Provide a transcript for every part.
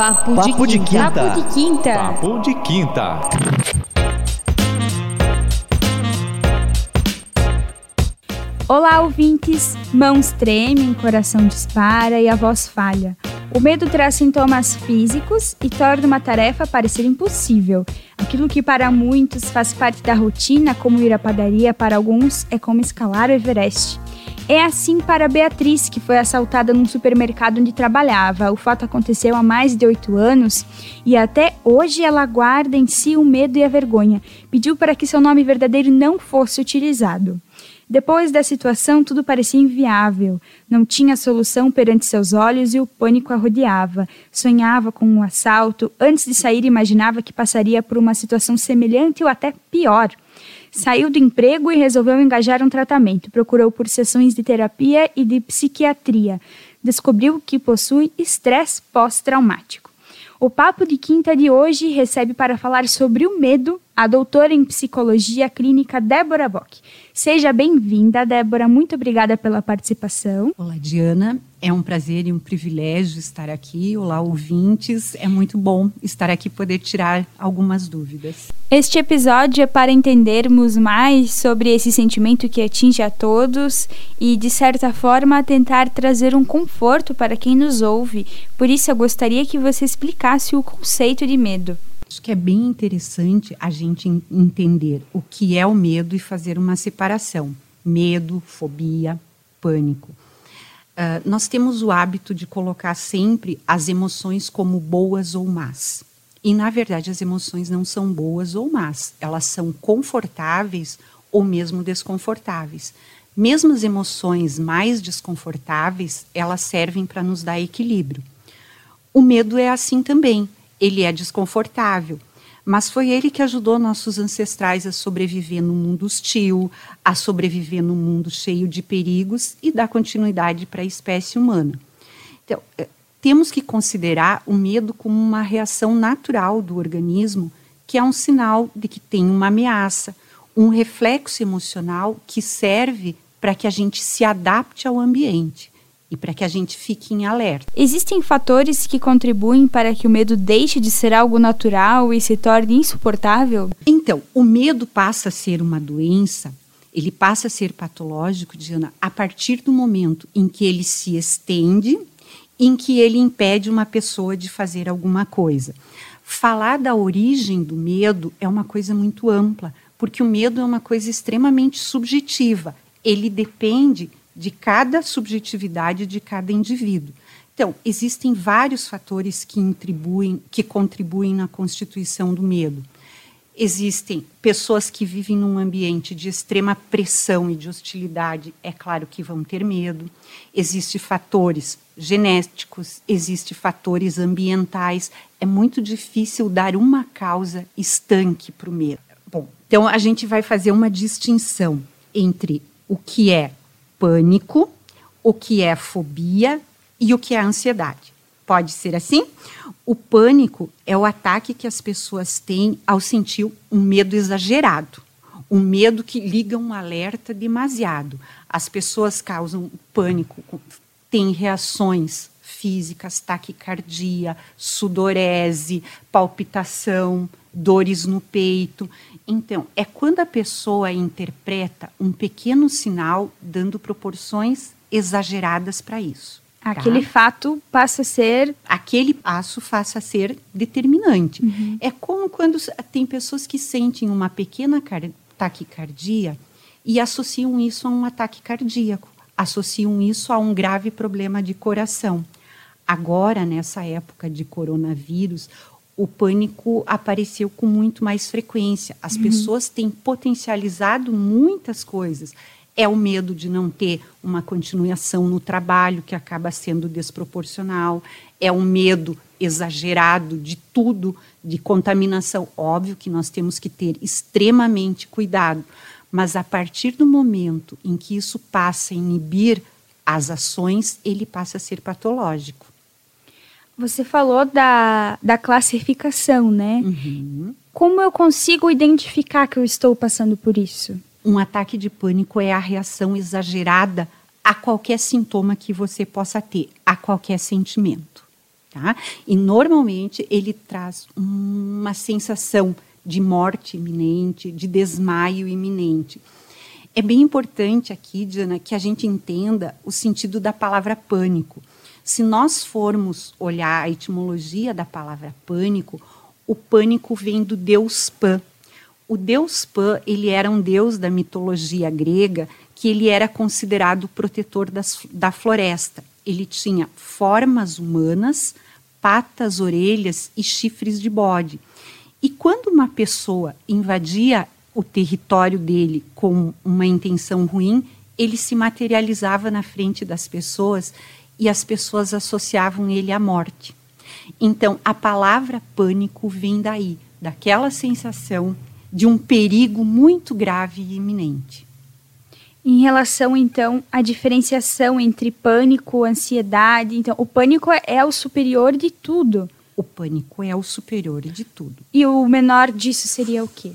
Papo, Papo de, quinta. Papo de quinta. Papo de quinta. Olá, ouvintes! Mãos tremem, coração dispara e a voz falha. O medo traz sintomas físicos e torna uma tarefa parecer impossível. Aquilo que para muitos faz parte da rotina, como ir à padaria, para alguns é como escalar o Everest. É assim para Beatriz, que foi assaltada num supermercado onde trabalhava. O fato aconteceu há mais de oito anos e até hoje ela guarda em si o medo e a vergonha. Pediu para que seu nome verdadeiro não fosse utilizado. Depois da situação, tudo parecia inviável. Não tinha solução perante seus olhos e o pânico a rodeava. Sonhava com um assalto. Antes de sair, imaginava que passaria por uma situação semelhante ou até pior. Saiu do emprego e resolveu engajar um tratamento. Procurou por sessões de terapia e de psiquiatria. Descobriu que possui estresse pós-traumático. O Papo de Quinta de hoje recebe para falar sobre o medo a doutora em psicologia clínica Débora Bock. Seja bem-vinda, Débora. Muito obrigada pela participação. Olá, Diana. É um prazer e um privilégio estar aqui. Olá, ouvintes. É muito bom estar aqui e poder tirar algumas dúvidas. Este episódio é para entendermos mais sobre esse sentimento que atinge a todos e, de certa forma, tentar trazer um conforto para quem nos ouve. Por isso, eu gostaria que você explicasse o conceito de medo. Acho que é bem interessante a gente entender o que é o medo e fazer uma separação. Medo, fobia, pânico. Uh, nós temos o hábito de colocar sempre as emoções como boas ou más. E, na verdade, as emoções não são boas ou más, elas são confortáveis ou mesmo desconfortáveis. Mesmo as emoções mais desconfortáveis, elas servem para nos dar equilíbrio. O medo é assim também ele é desconfortável. Mas foi ele que ajudou nossos ancestrais a sobreviver no mundo hostil, a sobreviver no mundo cheio de perigos e dar continuidade para a espécie humana. Então, eh, temos que considerar o medo como uma reação natural do organismo, que é um sinal de que tem uma ameaça, um reflexo emocional que serve para que a gente se adapte ao ambiente e para que a gente fique em alerta. Existem fatores que contribuem para que o medo deixe de ser algo natural e se torne insuportável? Então, o medo passa a ser uma doença, ele passa a ser patológico, Diana, a partir do momento em que ele se estende, em que ele impede uma pessoa de fazer alguma coisa. Falar da origem do medo é uma coisa muito ampla, porque o medo é uma coisa extremamente subjetiva. Ele depende de cada subjetividade de cada indivíduo. Então, existem vários fatores que, contribuem, que contribuem na constituição do medo. Existem pessoas que vivem num ambiente de extrema pressão e de hostilidade, é claro que vão ter medo. Existem fatores genéticos, existem fatores ambientais. É muito difícil dar uma causa estanque para o medo. Bom, então a gente vai fazer uma distinção entre o que é pânico, o que é fobia e o que é ansiedade. Pode ser assim? O pânico é o ataque que as pessoas têm ao sentir um medo exagerado, um medo que liga um alerta demasiado. As pessoas causam pânico, têm reações físicas, taquicardia, sudorese, palpitação, dores no peito. Então, é quando a pessoa interpreta um pequeno sinal dando proporções exageradas para isso. Tá? Aquele tá? fato passa a ser. Aquele passo passa a ser determinante. Uhum. É como quando tem pessoas que sentem uma pequena taquicardia e associam isso a um ataque cardíaco, associam isso a um grave problema de coração. Agora, nessa época de coronavírus, o pânico apareceu com muito mais frequência. As uhum. pessoas têm potencializado muitas coisas. É o medo de não ter uma continuação no trabalho, que acaba sendo desproporcional. É o medo exagerado de tudo, de contaminação. Óbvio que nós temos que ter extremamente cuidado, mas a partir do momento em que isso passa a inibir as ações, ele passa a ser patológico. Você falou da, da classificação, né? Uhum. Como eu consigo identificar que eu estou passando por isso? Um ataque de pânico é a reação exagerada a qualquer sintoma que você possa ter, a qualquer sentimento. Tá? E normalmente ele traz uma sensação de morte iminente, de desmaio iminente. É bem importante aqui, Diana, que a gente entenda o sentido da palavra pânico. Se nós formos olhar a etimologia da palavra pânico, o pânico vem do deus Pan. O deus Pan, ele era um deus da mitologia grega que ele era considerado o protetor das, da floresta. Ele tinha formas humanas, patas, orelhas e chifres de bode. E quando uma pessoa invadia o território dele com uma intenção ruim, ele se materializava na frente das pessoas e as pessoas associavam ele à morte. Então, a palavra pânico vem daí, daquela sensação de um perigo muito grave e iminente. Em relação, então, à diferenciação entre pânico, ansiedade, então, o pânico é o superior de tudo. O pânico é o superior de tudo. E o menor disso seria o quê?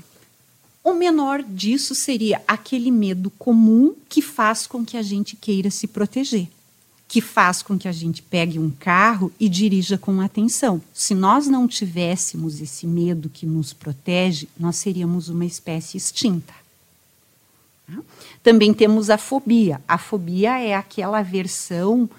O menor disso seria aquele medo comum que faz com que a gente queira se proteger, que faz com que a gente pegue um carro e dirija com atenção. Se nós não tivéssemos esse medo que nos protege, nós seríamos uma espécie extinta. Também temos a fobia. A fobia é aquela aversão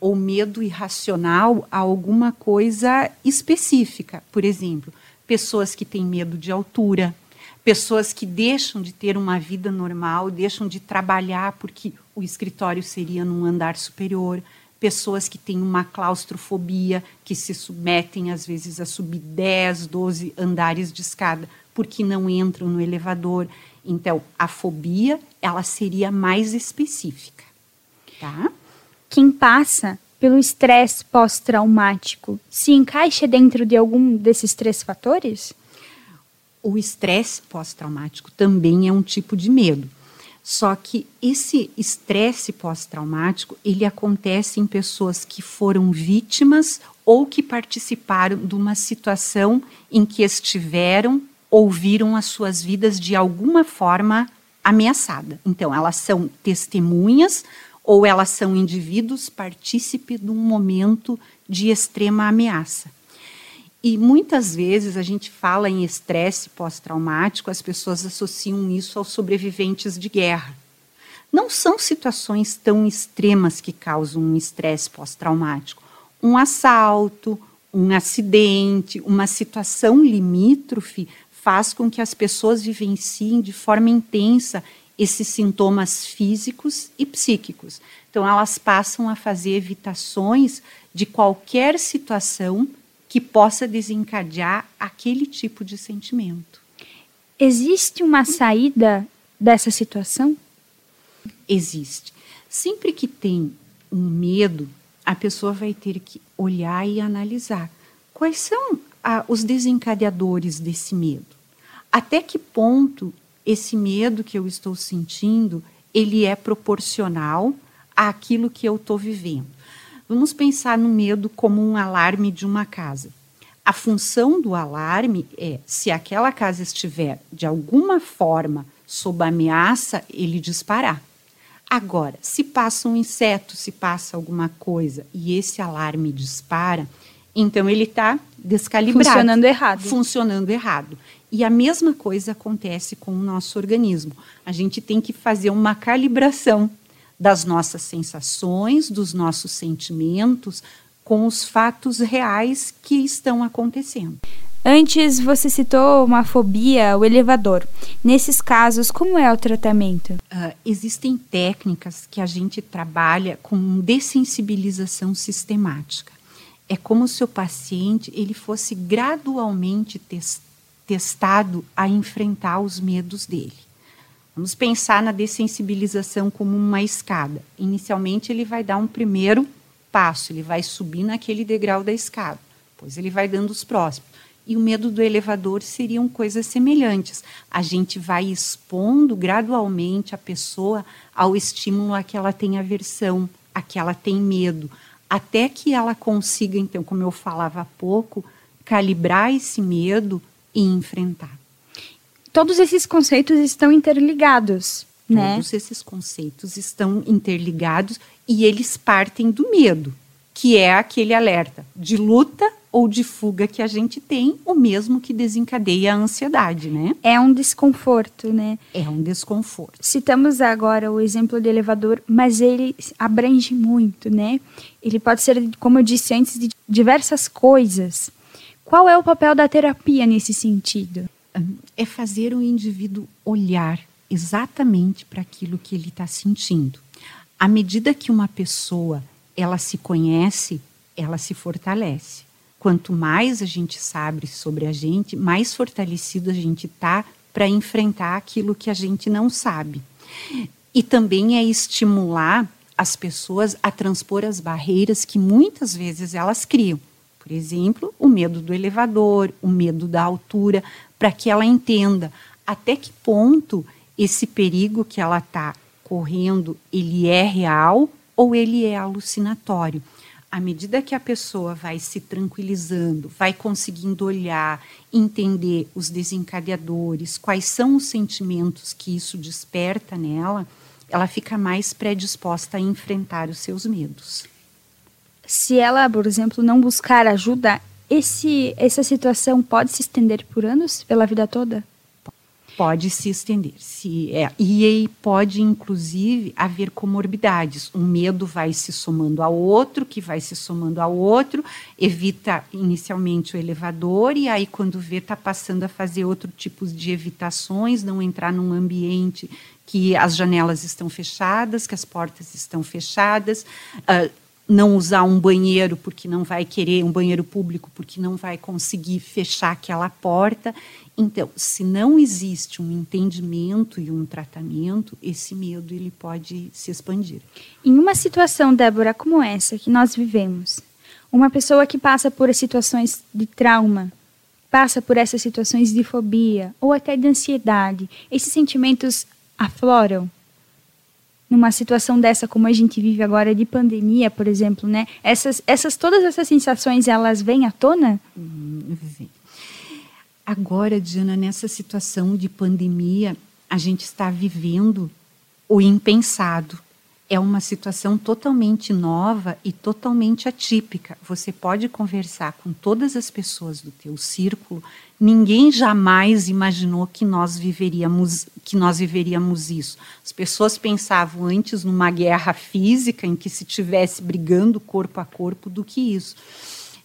ou medo irracional a alguma coisa específica. Por exemplo, pessoas que têm medo de altura, pessoas que deixam de ter uma vida normal, deixam de trabalhar porque o escritório seria num andar superior, pessoas que têm uma claustrofobia, que se submetem às vezes a subir 10, 12 andares de escada porque não entram no elevador. Então, a fobia, ela seria mais específica, tá? Quem passa pelo estresse pós-traumático se encaixa dentro de algum desses três fatores? O estresse pós-traumático também é um tipo de medo. Só que esse estresse pós-traumático, ele acontece em pessoas que foram vítimas ou que participaram de uma situação em que estiveram ou viram as suas vidas de alguma forma ameaçada. Então, elas são testemunhas ou elas são indivíduos partícipe de um momento de extrema ameaça. E muitas vezes a gente fala em estresse pós-traumático, as pessoas associam isso aos sobreviventes de guerra. Não são situações tão extremas que causam um estresse pós-traumático. Um assalto, um acidente, uma situação limítrofe faz com que as pessoas vivenciem de forma intensa esses sintomas físicos e psíquicos. Então, elas passam a fazer evitações de qualquer situação que possa desencadear aquele tipo de sentimento. Existe uma saída dessa situação? Existe. Sempre que tem um medo, a pessoa vai ter que olhar e analisar quais são ah, os desencadeadores desse medo. Até que ponto esse medo que eu estou sentindo ele é proporcional àquilo que eu estou vivendo. Vamos pensar no medo como um alarme de uma casa. A função do alarme é, se aquela casa estiver de alguma forma sob ameaça, ele disparar. Agora, se passa um inseto, se passa alguma coisa e esse alarme dispara, então ele está descalibrado. Funcionando errado. Funcionando errado. E a mesma coisa acontece com o nosso organismo. A gente tem que fazer uma calibração das nossas sensações, dos nossos sentimentos, com os fatos reais que estão acontecendo. Antes você citou uma fobia, o elevador. Nesses casos, como é o tratamento? Uh, existem técnicas que a gente trabalha com dessensibilização sistemática. É como se o paciente ele fosse gradualmente test testado a enfrentar os medos dele. Vamos pensar na dessensibilização como uma escada. Inicialmente, ele vai dar um primeiro passo, ele vai subir naquele degrau da escada, depois ele vai dando os próximos. E o medo do elevador seriam coisas semelhantes. A gente vai expondo gradualmente a pessoa ao estímulo a que ela tem aversão, a que ela tem medo, até que ela consiga, então, como eu falava há pouco, calibrar esse medo e enfrentar todos esses conceitos estão interligados, né? Todos esses conceitos estão interligados e eles partem do medo. que é aquele alerta de luta ou de fuga que a gente tem, o mesmo que desencadeia a ansiedade, né? É um desconforto, né? É um desconforto. Citamos agora o exemplo do elevador, mas ele abrange muito, né? Ele pode ser, como eu disse antes, de diversas coisas. Qual é o papel da terapia nesse sentido? É fazer o indivíduo olhar exatamente para aquilo que ele está sentindo. À medida que uma pessoa ela se conhece, ela se fortalece. Quanto mais a gente sabe sobre a gente, mais fortalecido a gente está para enfrentar aquilo que a gente não sabe. E também é estimular as pessoas a transpor as barreiras que muitas vezes elas criam. Por exemplo, o medo do elevador, o medo da altura, para que ela entenda até que ponto esse perigo que ela está correndo ele é real ou ele é alucinatório. À medida que a pessoa vai se tranquilizando, vai conseguindo olhar, entender os desencadeadores, quais são os sentimentos que isso desperta nela, ela fica mais predisposta a enfrentar os seus medos. Se ela, por exemplo, não buscar ajuda, esse, essa situação pode se estender por anos, pela vida toda? pode se estender. Se é, e pode, inclusive, haver comorbidades. Um medo vai se somando ao outro, que vai se somando ao outro, evita inicialmente o elevador, e aí, quando vê, está passando a fazer outro tipo de evitações, não entrar num ambiente que as janelas estão fechadas, que as portas estão fechadas. Uh, não usar um banheiro porque não vai querer um banheiro público porque não vai conseguir fechar aquela porta. Então, se não existe um entendimento e um tratamento, esse medo ele pode se expandir. Em uma situação, Débora, como essa que nós vivemos, uma pessoa que passa por situações de trauma, passa por essas situações de fobia ou até de ansiedade, esses sentimentos afloram numa situação dessa como a gente vive agora de pandemia, por exemplo, né? Essas, essas todas essas sensações elas vêm à tona? Hum. Agora, Diana, nessa situação de pandemia, a gente está vivendo o impensado. É uma situação totalmente nova e totalmente atípica. Você pode conversar com todas as pessoas do teu círculo, ninguém jamais imaginou que nós viveríamos que nós viveríamos isso. As pessoas pensavam antes numa guerra física em que se tivesse brigando corpo a corpo do que isso.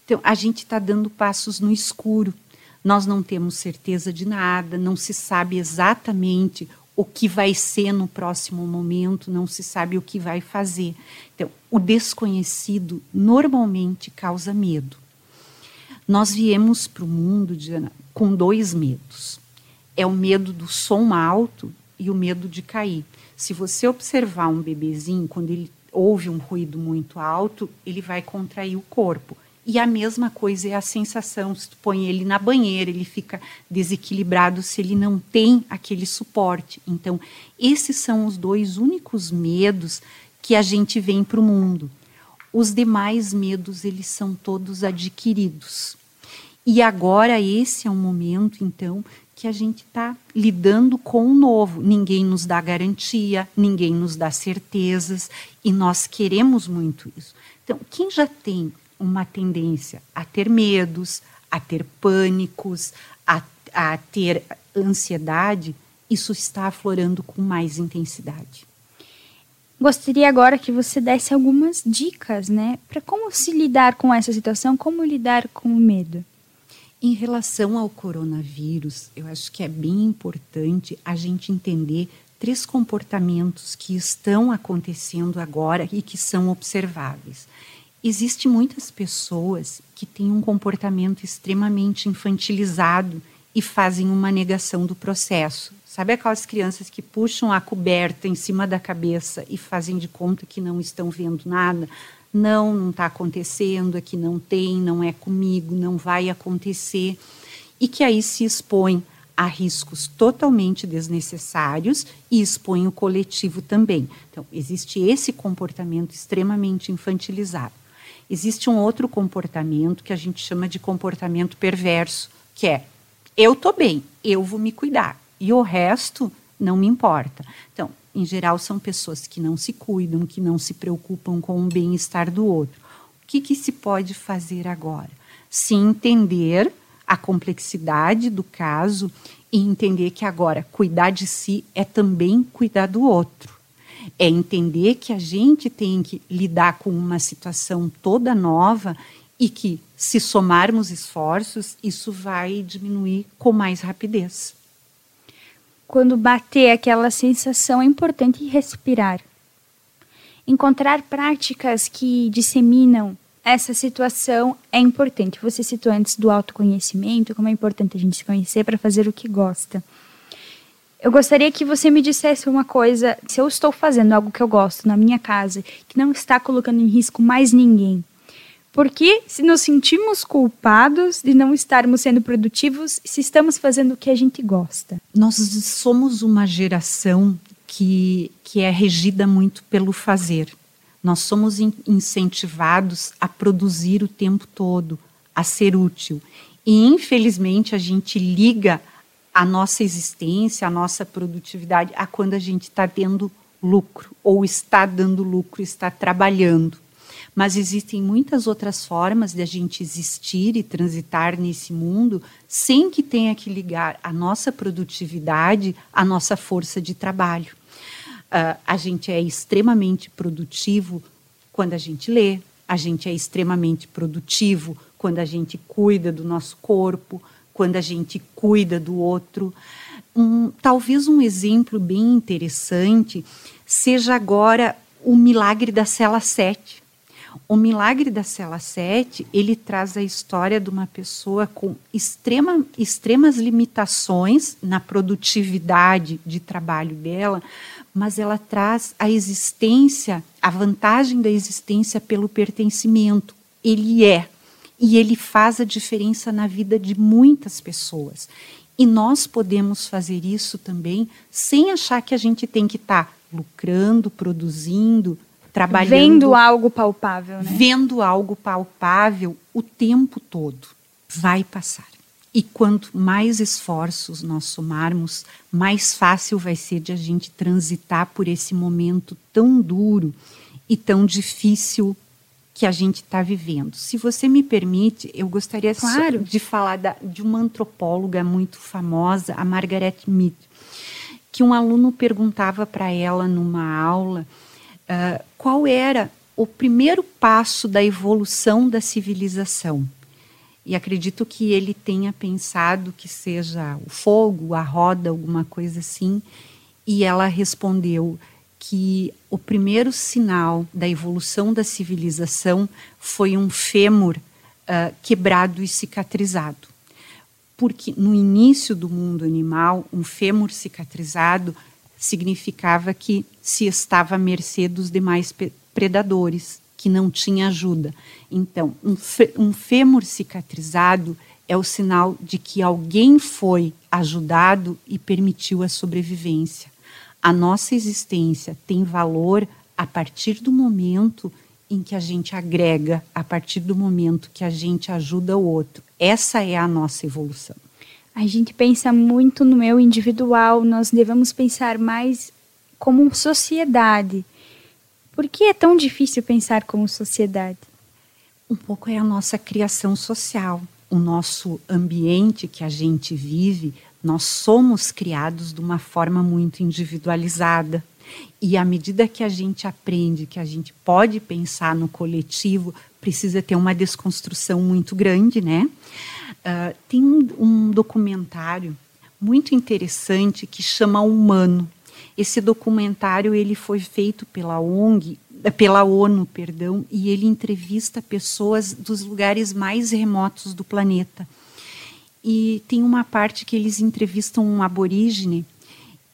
Então, a gente está dando passos no escuro nós não temos certeza de nada, não se sabe exatamente o que vai ser no próximo momento, não se sabe o que vai fazer. Então, o desconhecido normalmente causa medo. Nós viemos para o mundo, Diana, com dois medos. É o medo do som alto e o medo de cair. Se você observar um bebezinho, quando ele ouve um ruído muito alto, ele vai contrair o corpo. E a mesma coisa é a sensação, se tu põe ele na banheira, ele fica desequilibrado se ele não tem aquele suporte. Então, esses são os dois únicos medos que a gente vem para o mundo. Os demais medos, eles são todos adquiridos. E agora esse é um momento, então, que a gente está lidando com o novo. Ninguém nos dá garantia, ninguém nos dá certezas, e nós queremos muito isso. Então, quem já tem uma tendência a ter medos, a ter pânicos, a, a ter ansiedade, isso está aflorando com mais intensidade. Gostaria agora que você desse algumas dicas, né, para como se lidar com essa situação, como lidar com o medo. Em relação ao coronavírus, eu acho que é bem importante a gente entender três comportamentos que estão acontecendo agora e que são observáveis. Existem muitas pessoas que têm um comportamento extremamente infantilizado e fazem uma negação do processo. Sabe aquelas crianças que puxam a coberta em cima da cabeça e fazem de conta que não estão vendo nada? Não, não está acontecendo, aqui não tem, não é comigo, não vai acontecer. E que aí se expõe a riscos totalmente desnecessários e expõe o coletivo também. Então, existe esse comportamento extremamente infantilizado. Existe um outro comportamento que a gente chama de comportamento perverso, que é eu tô bem, eu vou me cuidar e o resto não me importa. Então, em geral, são pessoas que não se cuidam, que não se preocupam com o bem-estar do outro. que, que se pode fazer agora? Se entender a complexidade do caso e entender que agora cuidar de si é também cuidar do outro. É entender que a gente tem que lidar com uma situação toda nova e que, se somarmos esforços, isso vai diminuir com mais rapidez. Quando bater aquela sensação, é importante respirar. Encontrar práticas que disseminam essa situação é importante. Você citou antes do autoconhecimento, como é importante a gente se conhecer para fazer o que gosta. Eu gostaria que você me dissesse uma coisa: se eu estou fazendo algo que eu gosto na minha casa, que não está colocando em risco mais ninguém, porque se nos sentimos culpados de não estarmos sendo produtivos, se estamos fazendo o que a gente gosta? Nós somos uma geração que, que é regida muito pelo fazer. Nós somos incentivados a produzir o tempo todo, a ser útil. E, infelizmente, a gente liga a nossa existência, a nossa produtividade a quando a gente está tendo lucro, ou está dando lucro, está trabalhando. Mas existem muitas outras formas de a gente existir e transitar nesse mundo sem que tenha que ligar a nossa produtividade à nossa força de trabalho. Uh, a gente é extremamente produtivo quando a gente lê, a gente é extremamente produtivo quando a gente cuida do nosso corpo, quando a gente cuida do outro. Um, talvez um exemplo bem interessante seja agora o milagre da cela 7. O milagre da cela 7, ele traz a história de uma pessoa com extrema, extremas limitações na produtividade de trabalho dela, mas ela traz a existência, a vantagem da existência pelo pertencimento. Ele é e ele faz a diferença na vida de muitas pessoas. E nós podemos fazer isso também sem achar que a gente tem que estar tá lucrando, produzindo, trabalhando. Vendo algo palpável, né? Vendo algo palpável o tempo todo. Vai passar. E quanto mais esforços nós somarmos, mais fácil vai ser de a gente transitar por esse momento tão duro e tão difícil que a gente está vivendo. Se você me permite, eu gostaria claro. de falar da, de uma antropóloga muito famosa, a Margaret Mead, que um aluno perguntava para ela numa aula uh, qual era o primeiro passo da evolução da civilização e acredito que ele tenha pensado que seja o fogo, a roda, alguma coisa assim. E ela respondeu que o primeiro sinal da evolução da civilização foi um fêmur uh, quebrado e cicatrizado. Porque no início do mundo animal, um fêmur cicatrizado significava que se estava à mercê dos demais predadores que não tinha ajuda. Então, um, fêmur cicatrizado é o sinal de que alguém foi ajudado e permitiu a sobrevivência. A nossa existência tem valor a partir do momento em que a gente agrega, a partir do momento que a gente ajuda o outro. Essa é a nossa evolução. A gente pensa muito no meu individual, nós devemos pensar mais como sociedade. Por que é tão difícil pensar como sociedade? Um pouco é a nossa criação social, o nosso ambiente que a gente vive. Nós somos criados de uma forma muito individualizada. E à medida que a gente aprende que a gente pode pensar no coletivo, precisa ter uma desconstrução muito grande, né? Uh, tem um, um documentário muito interessante que chama Humano. Esse documentário ele foi feito pela ONG, pela ONU, perdão, e ele entrevista pessoas dos lugares mais remotos do planeta. E tem uma parte que eles entrevistam um aborígene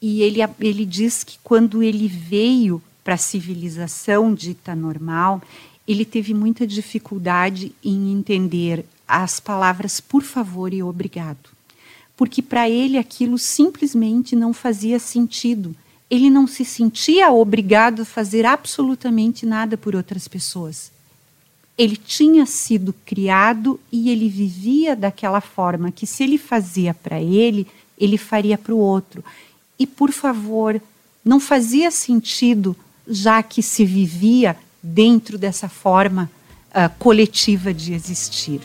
e ele, ele diz que quando ele veio para a civilização dita normal, ele teve muita dificuldade em entender as palavras por favor e obrigado. Porque para ele aquilo simplesmente não fazia sentido ele não se sentia obrigado a fazer absolutamente nada por outras pessoas. Ele tinha sido criado e ele vivia daquela forma que, se ele fazia para ele, ele faria para o outro. E, por favor, não fazia sentido, já que se vivia dentro dessa forma uh, coletiva de existir.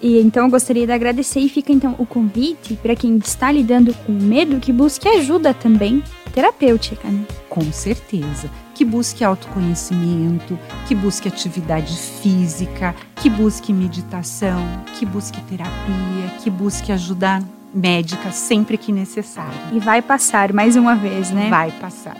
E então eu gostaria de agradecer e fica então o convite para quem está lidando com medo que busque ajuda também terapêutica, né? Com certeza. Que busque autoconhecimento, que busque atividade física, que busque meditação, que busque terapia, que busque ajuda médica sempre que necessário. E vai passar mais uma vez, né? Vai passar.